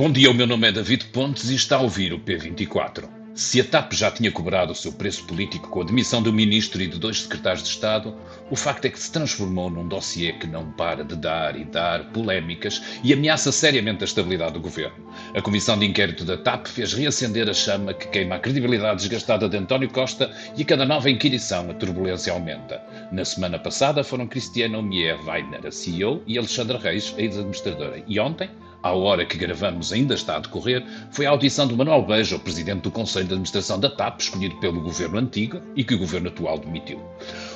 Bom dia, o meu nome é David Pontes e está a ouvir o P24. Se a TAP já tinha cobrado o seu preço político com a demissão do ministro e de dois secretários de Estado, o facto é que se transformou num dossiê que não para de dar e dar polémicas e ameaça seriamente a estabilidade do governo. A comissão de inquérito da TAP fez reacender a chama que queima a credibilidade desgastada de António Costa e a cada nova inquirição a turbulência aumenta. Na semana passada foram Cristiano Mier Weiner, a CEO, e Alexandre Reis, a ex-administradora. E ontem, à hora que gravamos ainda está a decorrer, foi a audição do Manuel Beja, o presidente do Conselho de Administração da TAP, escolhido pelo governo antigo e que o governo atual demitiu.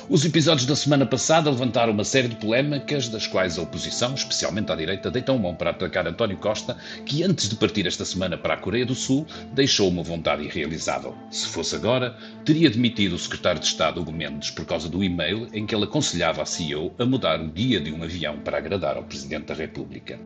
Os episódios da semana passada levantaram uma série de polémicas, das quais a oposição, especialmente à direita, deitou mão para atacar António Costa, que antes de partir esta semana para a Coreia do Sul, deixou uma vontade irrealizável. Se fosse agora, teria demitido o secretário de Estado, Hugo Mendes, por causa do e-mail em que ele aconselhava a CEO a mudar o dia de um avião para agradar ao Presidente da República.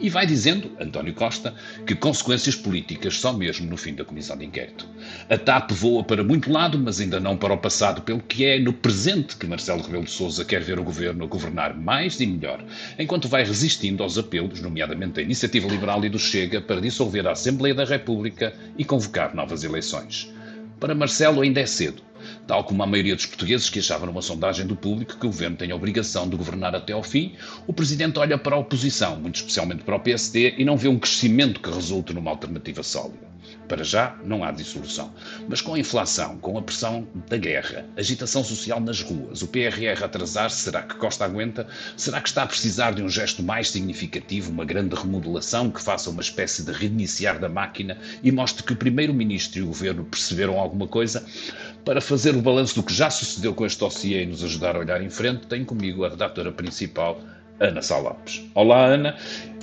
E vai dizendo, António Costa, que consequências políticas só mesmo no fim da comissão de inquérito. A TAP voa para muito lado, mas ainda não para o passado, pelo que é no presente que Marcelo Rebelo de Sousa quer ver o governo governar mais e melhor, enquanto vai resistindo aos apelos, nomeadamente da Iniciativa Liberal e do Chega, para dissolver a Assembleia da República e convocar novas eleições. Para Marcelo ainda é cedo tal como a maioria dos portugueses que achavam numa sondagem do público que o governo tem a obrigação de governar até ao fim, o presidente olha para a oposição, muito especialmente para o PSD, e não vê um crescimento que resulte numa alternativa sólida. Para já, não há dissolução. Mas com a inflação, com a pressão da guerra, agitação social nas ruas, o PRR atrasar, será que Costa aguenta? Será que está a precisar de um gesto mais significativo, uma grande remodelação que faça uma espécie de reiniciar da máquina e mostre que o Primeiro-Ministro e o Governo perceberam alguma coisa? Para fazer o balanço do que já sucedeu com este dossiê e nos ajudar a olhar em frente, tenho comigo a redatora principal, Ana Salapes. Olá, Ana.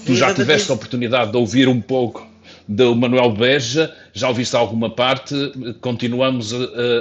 Tu já tiveste a oportunidade de ouvir um pouco do Manuel Beja, já ouviste alguma parte, continuamos a,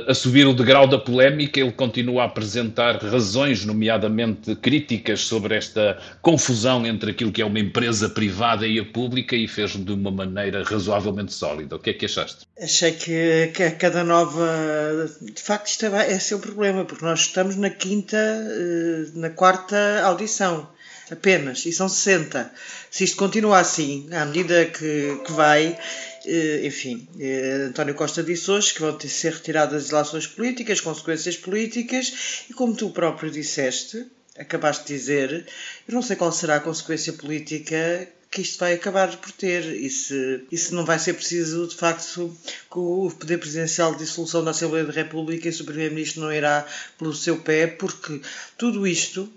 a, subir o degrau da polémica, ele continua a apresentar razões, nomeadamente críticas, sobre esta confusão entre aquilo que é uma empresa privada e a pública e fez de uma maneira razoavelmente sólida. O que é que achaste? Achei que, que a cada nova. De facto, isto é, é seu problema, porque nós estamos na quinta, eh, na quarta audição apenas, e são 60. Se isto continua assim, à medida que, que vai, eh, enfim, eh, António Costa disse hoje que vão ter, ser retiradas as relações políticas, consequências políticas, e como tu próprio disseste, acabaste de dizer, eu não sei qual será a consequência política que isto vai acabar por ter e se, e se não vai ser preciso, de facto, que o poder presidencial de dissolução da Assembleia da República e o Primeiro-Ministro não irá pelo seu pé, porque tudo isto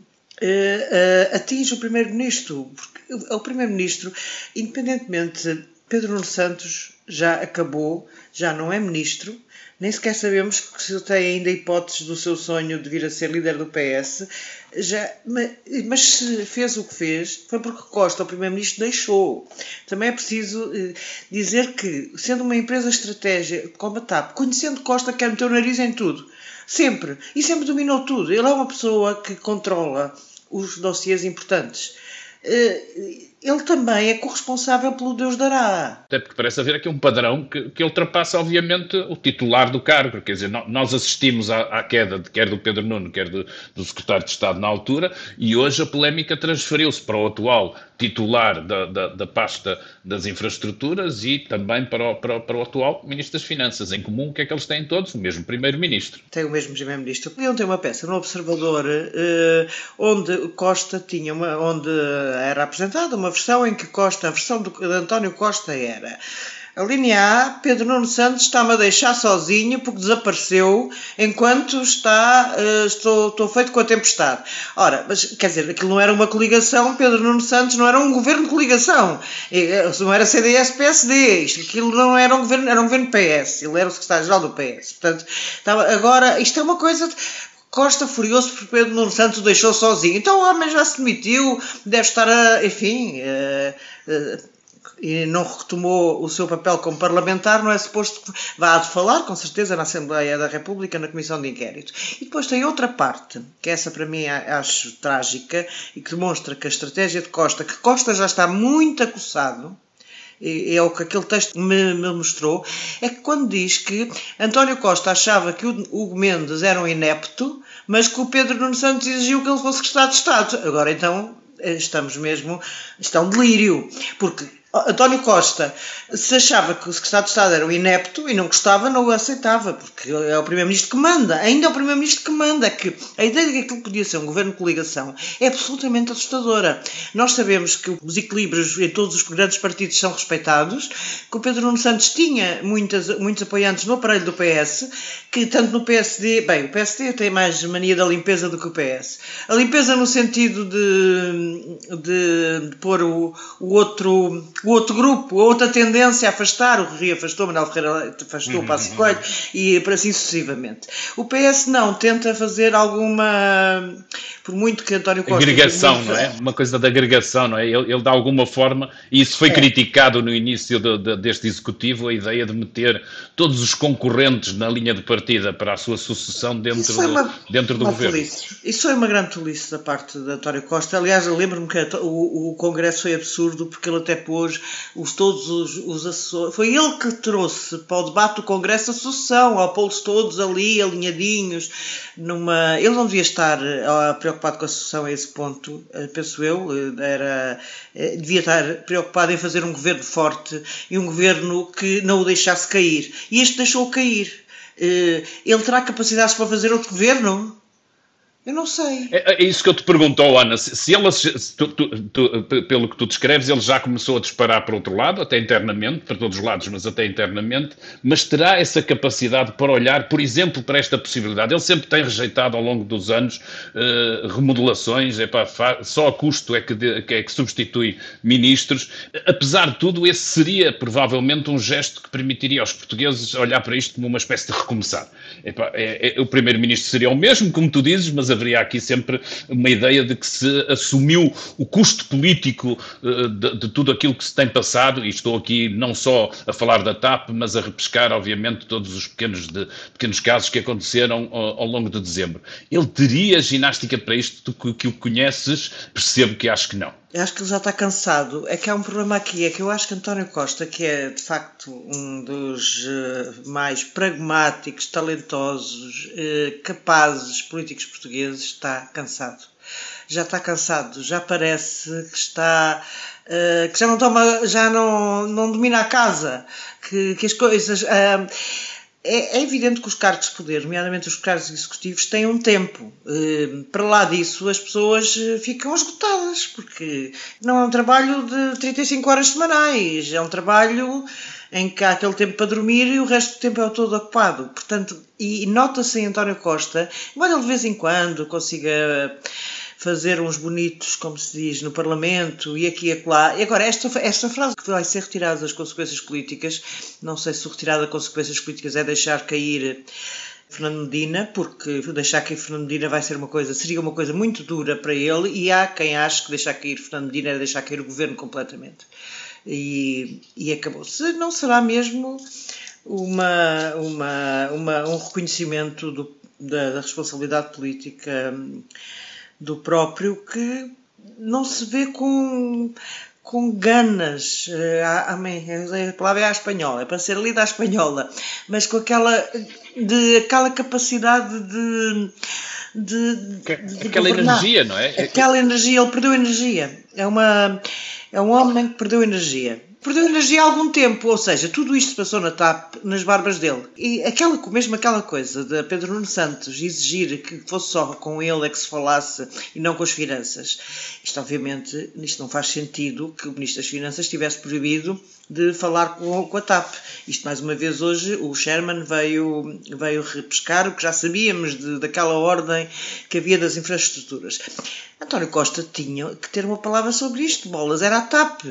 atinge o Primeiro-Ministro. Porque o Primeiro-Ministro, independentemente, Pedro Nuno Santos já acabou, já não é Ministro, nem sequer sabemos se ele tem ainda hipóteses do seu sonho de vir a ser líder do PS. Já, mas, se fez o que fez, foi porque Costa, o Primeiro-Ministro, deixou. Também é preciso eh, dizer que, sendo uma empresa estratégica como a TAP, conhecendo Costa, quer meter o nariz em tudo. Sempre. E sempre dominou tudo. Ele é uma pessoa que controla os dossiês importantes. Eh, ele também é corresponsável pelo Deus dará. Até porque parece haver aqui um padrão que, que ultrapassa, obviamente, o titular do cargo. Quer dizer, nós assistimos à, à queda de, quer do Pedro Nuno, quer do, do secretário de Estado na altura, e hoje a polémica transferiu-se para o atual titular da, da, da, pasta das infraestruturas e também para o, para, para o atual Ministro das Finanças. Em comum, o que é que eles têm todos? O mesmo Primeiro-Ministro. Tem o mesmo Primeiro-Ministro. Podiam ter uma peça no Observador eh, onde Costa tinha uma, onde era apresentada uma versão em que Costa, a versão de António Costa era a linha A, Pedro Nuno Santos está-me a deixar sozinho porque desapareceu enquanto está, uh, estou, estou feito com a tempestade. Ora, mas quer dizer, aquilo não era uma coligação, Pedro Nuno Santos não era um governo de coligação, eh, não era CDS-PSD, isto, aquilo não era um governo, era um governo PS, ele era o secretário-geral do PS. Portanto, estava, agora, isto é uma coisa. De, Costa furioso porque Pedro Nuno Santos o deixou sozinho. Então o homem já se demitiu, deve estar a, enfim, uh, e não retomou o seu papel como parlamentar, não é suposto que vá de falar, com certeza, na Assembleia da República, na Comissão de Inquérito. E depois tem outra parte, que essa para mim acho trágica e que demonstra que a estratégia de Costa, que Costa já está muito acossado, é o que aquele texto me, me, mostrou, é que quando diz que António Costa achava que o Hugo Mendes era um inepto, mas que o Pedro Nuno Santos exigiu que ele fosse secretário de Estado. Agora então estamos mesmo, está um delírio, porque António Costa, se achava que o secretário de Estado era um inepto e não gostava, não o aceitava, porque é o primeiro-ministro que manda. Ainda é o primeiro-ministro que manda. Que a ideia de que aquilo podia ser um governo de coligação é absolutamente assustadora. Nós sabemos que os equilíbrios em todos os grandes partidos são respeitados, que o Pedro Nuno Santos tinha muitas, muitos apoiantes no aparelho do PS, que tanto no PSD, bem, o PSD tem mais mania da limpeza do que o PS. A limpeza no sentido de, de, de pôr o, o outro o outro grupo, a outra tendência a afastar, o Rio afastou, Manuel Ferreira afastou, o Passo Coelho e para assim sucessivamente. O PS não, tenta fazer alguma, por muito que António Costa... Agregação, não é? Uma coisa da agregação, não é? Ele, ele de alguma forma, e isso foi é. criticado no início de, de, deste Executivo, a ideia de meter todos os concorrentes na linha de partida para a sua sucessão dentro do, uma, dentro do governo. Tolice. Isso foi uma grande tolice da parte de António Costa. Aliás, eu lembro-me que o, o Congresso foi absurdo porque ele até pôs os, todos os, os assessores. Foi ele que trouxe para o debate do Congresso a sucessão, ao pô-los todos ali, alinhadinhos. Numa... Ele não devia estar preocupado com a sucessão a esse ponto, uh, penso eu. Uh, era, devia estar preocupado em fazer um governo forte e um governo que não o deixasse cair. E este deixou-o cair. ele terá capacidades para fazer outro governo? Eu não sei. É, é, isso que eu te pergunto, oh, Ana. Se, se ele, se tu, tu, tu, pelo que tu descreves, ele já começou a disparar para outro lado, até internamente, para todos os lados, mas até internamente, mas terá essa capacidade para olhar, por exemplo, para esta possibilidade. Ele sempre tem rejeitado ao longo dos anos uh, remodelações, epá, só a custo é que, de, é que substitui ministros. Apesar de tudo, esse seria provavelmente um gesto que permitiria aos portugueses olhar para isto como uma espécie de recomeçar. Epá, é, é, o primeiro-ministro seria o mesmo, como tu dizes, mas haveria aqui sempre uma ideia de que se assumiu o custo político uh, de, de, tudo aquilo que se tem passado, e estou aqui não só a falar da TAP, mas a repescar, obviamente, todos os pequenos, de, pequenos casos que aconteceram ao, ao, longo de dezembro. Ele teria ginástica para isto, tu que o conheces, percebo que acho que não. Eu acho que ele já está cansado. É que há um problema aqui, é que eu acho que António Costa, que é de facto um dos uh, mais pragmáticos, talentosos, uh, capazes políticos portugueses, está cansado. Já está cansado, já parece que está. Uh, que já não toma, já não, não domina a casa, que, que as coisas é, é, evidente que os cargos de poder, nomeadamente os cargos executivos, têm um tempo. Eh, para lá disso, as pessoas eh, ficam esgotadas, porque não é um trabalho de 35 horas semanais, é um trabalho em que há aquele tempo para dormir e o resto do tempo é todo ocupado. Portanto, e nota-se em António Costa, embora ele de vez em quando consiga fazer uns bonitos, como se diz, no Parlamento e aqui e acolá. E agora, esta, esta frase que vai ser retirada das consequências políticas, não sei se retirada das consequências políticas é deixar cair Fernando Medina, porque deixar cair Fernando Medina vai ser uma coisa, seria uma coisa muito dura para ele, e há quem ache que deixar cair Fernando Medina é deixar cair o governo completamente. E, e acabou. Se não será mesmo uma, uma, uma, um reconhecimento do, da, da responsabilidade política do próprio que não se vê com, com ganas, eh, a, a, palavra é à espanhola, é para ser lida à espanhola, mas com aquela, de, aquela capacidade de. de, de aquela governar. energia, não é? Aquela energia, ele perdeu energia. É, uma, é um homem que perdeu energia perdeu energia há algum tempo, ou seja, tudo isto passou na TAP, nas barbas dele. E aquela, mesmo aquela coisa de Pedro Nuno Santos exigir que fosse só com ele é que se falasse e não com as finanças, isto obviamente, isto não faz sentido que o Ministro das Finanças tivesse proibido de falar com, com a TAP. Isto, mais uma vez, hoje o Sherman veio, veio repescar o que já sabíamos de, daquela ordem que havia das infraestruturas. António Costa tinha que ter uma palavra sobre isto, bolas, era a TAP.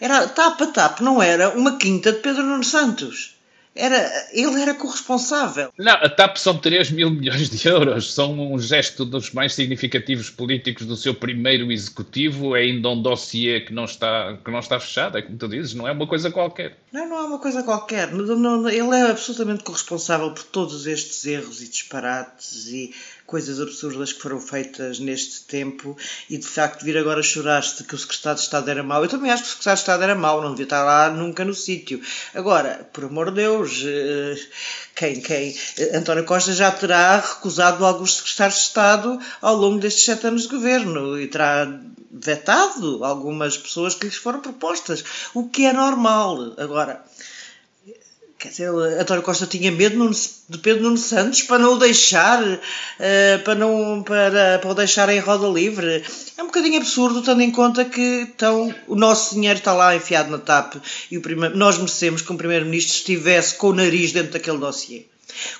Era tapa-tapa, não era uma quinta de Pedro Nuno Santos. Era, ele era corresponsável. Não, a TAP são 3 mil milhões de euros. São um gesto dos mais significativos políticos do seu primeiro executivo. É ainda um dossiê que não está, que não está fechado. É como tu dizes, não é uma coisa qualquer. Não, não é uma coisa qualquer. Não, não, ele é absolutamente corresponsável por todos estes erros e disparates e coisas absurdas que foram feitas neste tempo e de facto vir agora chorar-se que o secretário de Estado era mau. Eu também acho que o secretário de Estado era mau, não devia estar lá nunca no sítio. Agora, por amor de Deus, eh, quem, quem? Eh, António Costa já terá recusado alguns secretários de Estado ao longo destes sete anos de governo e terá vetado algumas pessoas que lhes foram propostas, o que é normal. Agora, Quer dizer, António Costa tinha medo de Pedro Nuno Santos para não o deixar, eh, para, não, para, para o deixar em roda livre. É um bocadinho absurdo, tendo em conta que então, o nosso dinheiro está lá enfiado na TAP e o primeiro, nós merecemos que o Primeiro-Ministro estivesse com o nariz dentro daquele dossiê.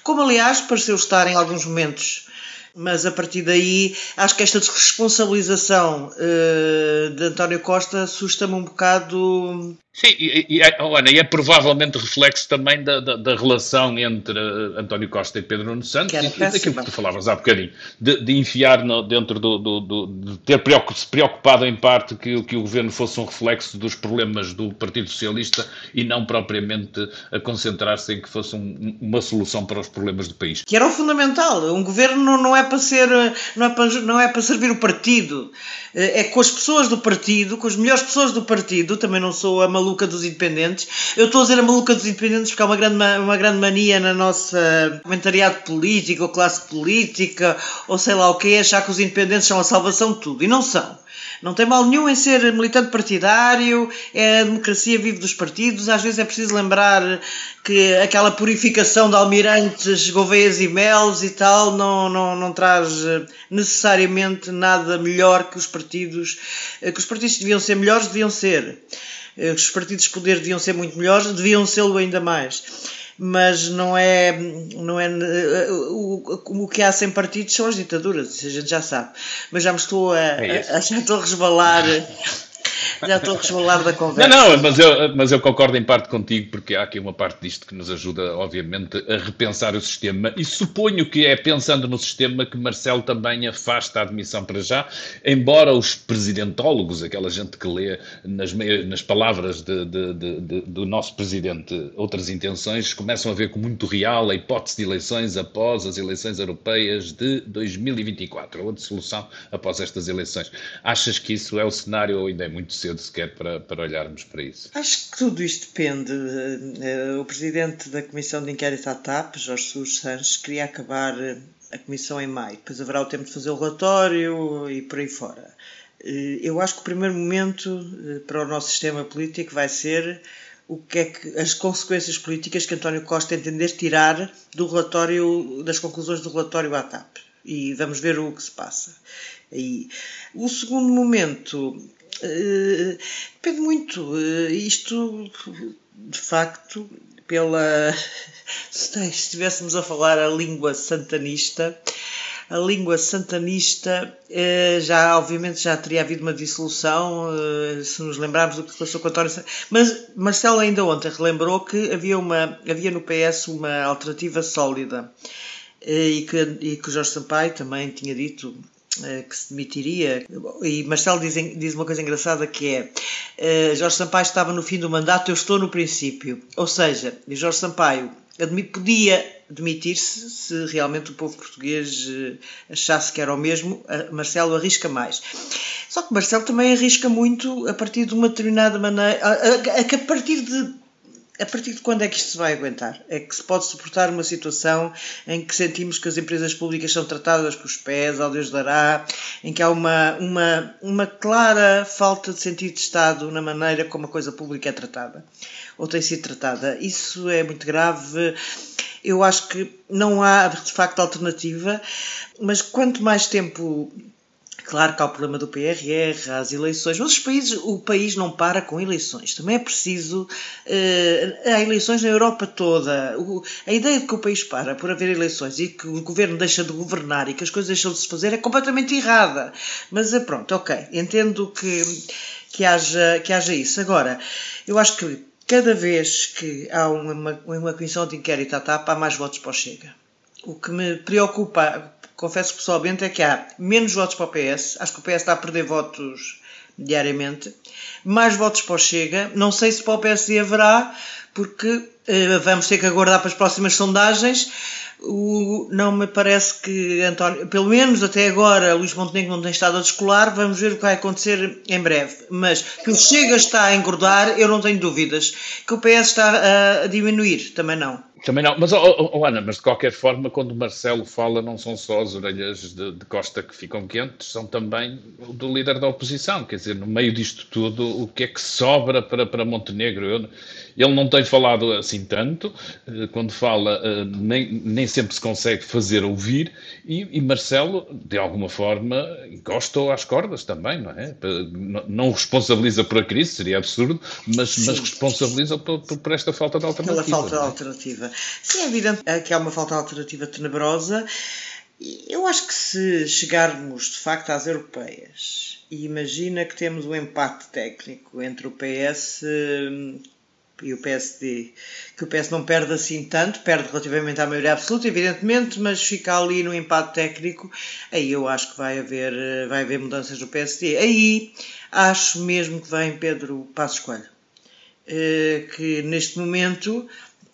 Como, aliás, pareceu estar em alguns momentos mas a partir daí acho que esta desresponsabilização uh, de António Costa assusta-me um bocado Sim, e, e, é, oh, Ana, e é provavelmente reflexo também da, da, da, relação entre António Costa e Pedro Nuno Santos e, daquilo que tu falavas há bocadinho, de, de enfiar no, dentro do, do, do, de ter se preocupado em parte que, que o governo fosse um reflexo dos problemas do Partido Socialista e não propriamente a concentrar-se em que fosse um, uma solução para os problemas do país. Que era o fundamental. Um governo não, não é para ser, não é para, não é para servir o partido, é com as pessoas do partido, com as melhores pessoas do partido. Também não sou a maluca dos independentes. Eu estou a dizer a maluca dos independentes porque há uma grande, uma grande mania na nossa comentariado político, ou classe política, ou sei lá o que, achar que os independentes são a salvação de tudo. E não são. Não tem mal nenhum em ser militante partidário, é a democracia vive dos partidos. Às vezes é preciso lembrar que aquela purificação de almirantes, gouveias e melos e tal não, não, não traz necessariamente nada melhor que os partidos, que os partidos deviam ser melhores, deviam ser. Eh, os partidos de poder deviam ser muito melhores, deviam ser-lo ainda mais. Mas não é. Não é o, o que há sem partidos são as ditaduras, isso a gente já sabe. Mas já me estou a, é a já estou a resvalar. Já estou a resvalar da conversa. Não, não, mas eu, mas eu concordo em parte contigo, porque há aqui uma parte disto que nos ajuda, obviamente, a repensar o sistema. E suponho que é pensando no sistema que Marcelo também afasta a admissão para já, embora os presidentólogos, aquela gente que lê nas, nas palavras de, de, de, do nosso presidente outras intenções, começam a ver com muito real a hipótese de eleições após as eleições europeias de 2024, ou de solução após estas eleições. Achas que isso é o cenário ou ainda é muito cedo? cedo sequer para, para olharmos para isso. Acho que tudo isto depende. Eh, o presidente da Comissão de Inquérito à TAP, Jorge Sousa Sanches, queria acabar eh, a comissão em maio. Depois haverá o tempo de fazer o relatório e por aí fora. Eh, eu acho que o primeiro momento para o nosso sistema político vai ser o que é que as consequências políticas que António Costa entender tirar do relatório das conclusões do relatório à TAP e vamos ver o que se passa. E o segundo momento Uh, depende muito. Uh, isto, de facto, pela. Se estivéssemos a falar a língua santanista, a língua santanista uh, já, obviamente, já teria havido uma dissolução, se nos lembrarmos do que passou com António Mas Marcelo ainda ontem relembrou que havia, uma, havia no PS uma alternativa sólida. E que, e que Jorge Sampaio também tinha dito eh, que se demitiria. E Marcelo diz, diz uma coisa engraçada que é uh, Jorge Sampaio estava no fim do mandato, eu estou no princípio. Ou seja, Jorge Sampaio podia demitir-se se realmente o povo português eh, achasse que era o mesmo. Marcelo arrisca mais. Só que Marcelo também arrisca muito a partir de uma determinada maneira, a, a, a partir de a partir de quando é que isto se vai aguentar? É que se pode suportar uma situação em que sentimos que as empresas públicas são tratadas com os pés, ao Deus dará, em que há uma, uma, uma clara falta de sentido de Estado na maneira como a coisa pública é tratada, ou tem sido tratada. Isso é muito grave. Eu acho que não há, de facto, alternativa, mas quanto mais tempo Claro que há o problema do PRR, as eleições, mas os países, o país não para com eleições. Também é preciso. Uh, há eleições na Europa toda. O, a ideia de que o país para por haver eleições e que o governo deixa de governar e que as coisas deixam de se fazer é completamente errada. Mas uh, pronto, ok. Entendo que, que, haja, que haja isso. Agora, eu acho que cada vez que há uma, uma comissão de inquérito à TAP, há mais votos para o Chega. O que me preocupa, confesso pessoalmente, é que há menos votos para o PS. Acho que o PS está a perder votos diariamente. Mais votos para o Chega. Não sei se para o PSD haverá, porque eh, vamos ter que aguardar para as próximas sondagens o, não me parece que António, pelo menos até agora, Luís Montenegro não tem estado a descolar. Vamos ver o que vai acontecer em breve. Mas que o Chega está a engordar, eu não tenho dúvidas. Que o PS está a diminuir, também não. Também não, mas oh, oh, Ana, mas de qualquer forma, quando o Marcelo fala, não são só as orelhas de, de, Costa que ficam quentes, são também do líder da oposição. Quer dizer, no meio disto tudo, o que é que sobra para, para Montenegro? Eu, ele não tem falado assim tanto, eh, quando fala, eh, nem, nem sempre se consegue fazer ouvir, e, e Marcelo, de alguma forma, gosta às cordas também, não é? Não responsabiliza por a crise, seria absurdo, mas, mas responsabiliza por, por, esta falta de alternativa. Pela falta de é? alternativa. Sim, é evidente que há uma falta de alternativa tenebrosa. Eu acho que se chegarmos de facto às europeias e imagina que temos um empate técnico entre o PS e o PSD, que o PS não perde assim tanto, perde relativamente à maioria absoluta, evidentemente, mas fica ali no empate técnico, aí eu acho que vai haver, vai haver mudanças no PSD. Aí acho mesmo que vem Pedro Passos Coelho, eh, que neste momento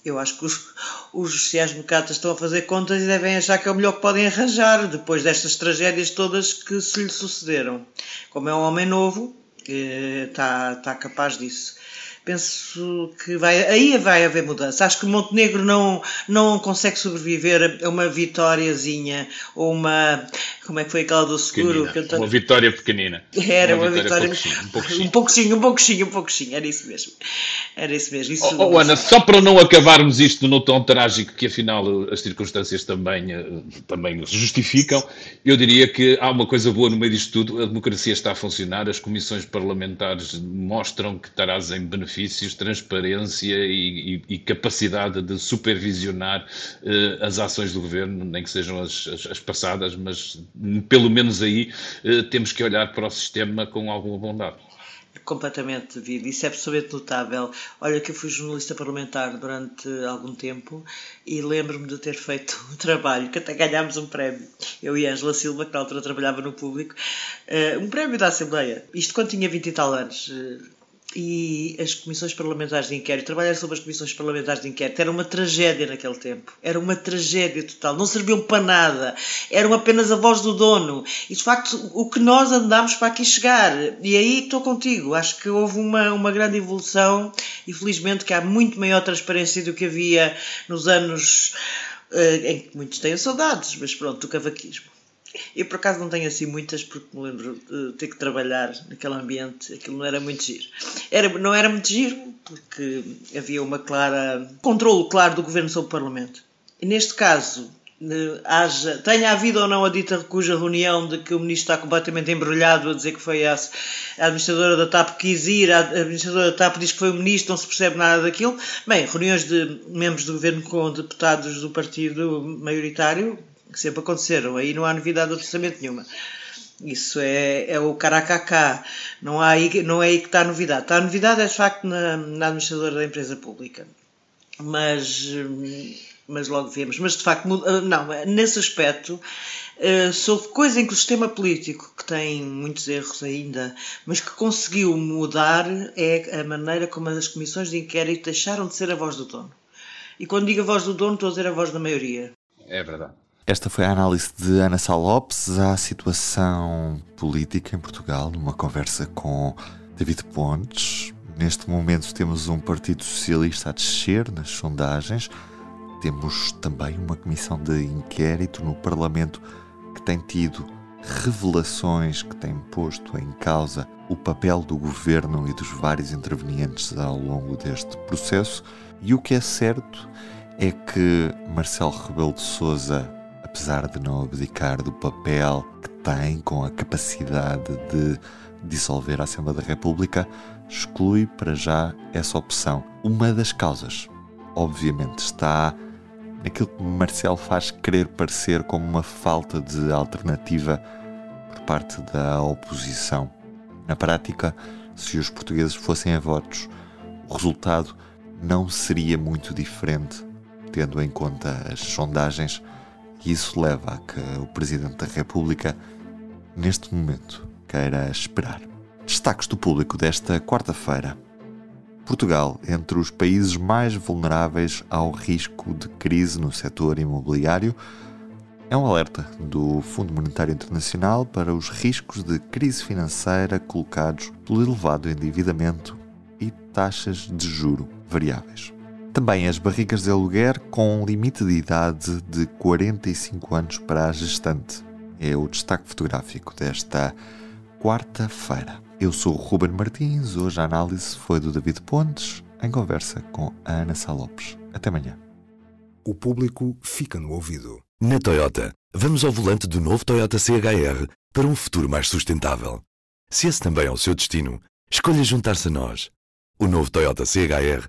eu acho que os, os sociais-democratas estão a fazer contas e devem achar que é o melhor que podem arranjar depois destas tragédias todas que se lhe sucederam. Como é um homem novo, está, está capaz disso penso que vai, aí vai haver mudança. Acho que Montenegro não, não consegue sobreviver a uma vitóriazinha ou uma. Como é que foi aquela do seguro? Uma vitória pequenina. Era uma, uma vitória. vitória um pouco um pouquinho, um pouquinho, um pouquinho, era isso mesmo. Era isso mesmo. Isso oh, oh, Ana, só para não acabarmos isto no tom trágico que afinal as circunstâncias também, eh, também justificam, eu diria que há uma coisa boa no meio disto tudo: a democracia está a funcionar, as comissões parlamentares mostram que trazem benefícios benefícios, transparência e, e, e capacidade de supervisionar uh, as ações do governo, nem que sejam as, as, as passadas, mas pelo menos aí uh, temos que olhar para o sistema com alguma bondade completamente devido. Isso é absolutamente notável. Olha que eu fui jornalista parlamentar durante algum tempo e lembro-me de ter feito um trabalho que até ganhámos um prémio. Eu e Ângela Silva, que na altura trabalhava no público, uh, um prémio da Assembleia. Isto quando tinha 20 e tal anos. E as comissões parlamentares de inquérito, trabalhar sobre as comissões parlamentares de inquérito era uma tragédia naquele tempo. Era uma tragédia total. Não serviam para nada. Eram apenas a voz do dono. E de facto, o que nós andámos para aqui chegar. E aí estou contigo. Acho que houve uma, uma grande evolução e felizmente que há muito maior transparência do que havia nos anos uh, em que muitos têm saudades, mas pronto, do cavaquismo. Eu por acaso não tenho assim muitas porque me lembro de ter que trabalhar naquele ambiente, aquilo não era muito giro. Era, não era muito giro porque havia uma clara controle claro do governo sobre o Parlamento. E neste caso, haja, tenha havido ou não a dita cuja reunião de que o ministro está completamente embrulhado a dizer que foi a, a administradora da TAP que quis ir, a administradora da TAP diz que foi o ministro, não se percebe nada daquilo. Bem, reuniões de membros do governo com deputados do partido maioritário, que sempre aconteceram. Aí não há novidade absolutamente nenhuma. Isso é, é o caracacá. Não, há aí, não é aí que está a novidade. Está a novidade é de facto na, na administradora da empresa pública. Mas, mas logo vemos. Mas de facto, não, nesse aspecto, eh, sobre coisa em que o sistema político, que tem muitos erros ainda, mas que conseguiu mudar, é a maneira como as comissões de inquérito deixaram de ser a voz do dono. E quando digo a voz do dono, estou a dizer a voz da maioria. É verdade. Esta foi a análise de Ana Sá Lopes à situação política em Portugal, numa conversa com David Pontes. Neste momento temos um Partido Socialista a descer nas sondagens. Temos também uma comissão de inquérito no Parlamento que tem tido revelações que têm posto em causa o papel do governo e dos vários intervenientes ao longo deste processo. E o que é certo é que Marcelo Rebelo de Sousa apesar de não abdicar do papel que tem com a capacidade de dissolver a Assembleia da República, exclui para já essa opção. Uma das causas, obviamente, está naquilo que Marcelo faz querer parecer como uma falta de alternativa por parte da oposição. Na prática, se os portugueses fossem a votos, o resultado não seria muito diferente, tendo em conta as sondagens, e isso leva a que o Presidente da República, neste momento, queira esperar. Destaques do público desta quarta-feira. Portugal, entre os países mais vulneráveis ao risco de crise no setor imobiliário, é um alerta do Fundo Monetário Internacional para os riscos de crise financeira colocados pelo elevado endividamento e taxas de juro variáveis. Também as barrigas de aluguer com limite de idade de 45 anos para a gestante. É o destaque fotográfico desta quarta-feira. Eu sou o Ruben Martins, hoje a análise foi do David Pontes, em conversa com a Ana Salopes. Até amanhã. O público fica no ouvido. Na Toyota, vamos ao volante do novo Toyota CHR para um futuro mais sustentável. Se esse também é o seu destino, escolha juntar-se a nós. O novo Toyota CHR,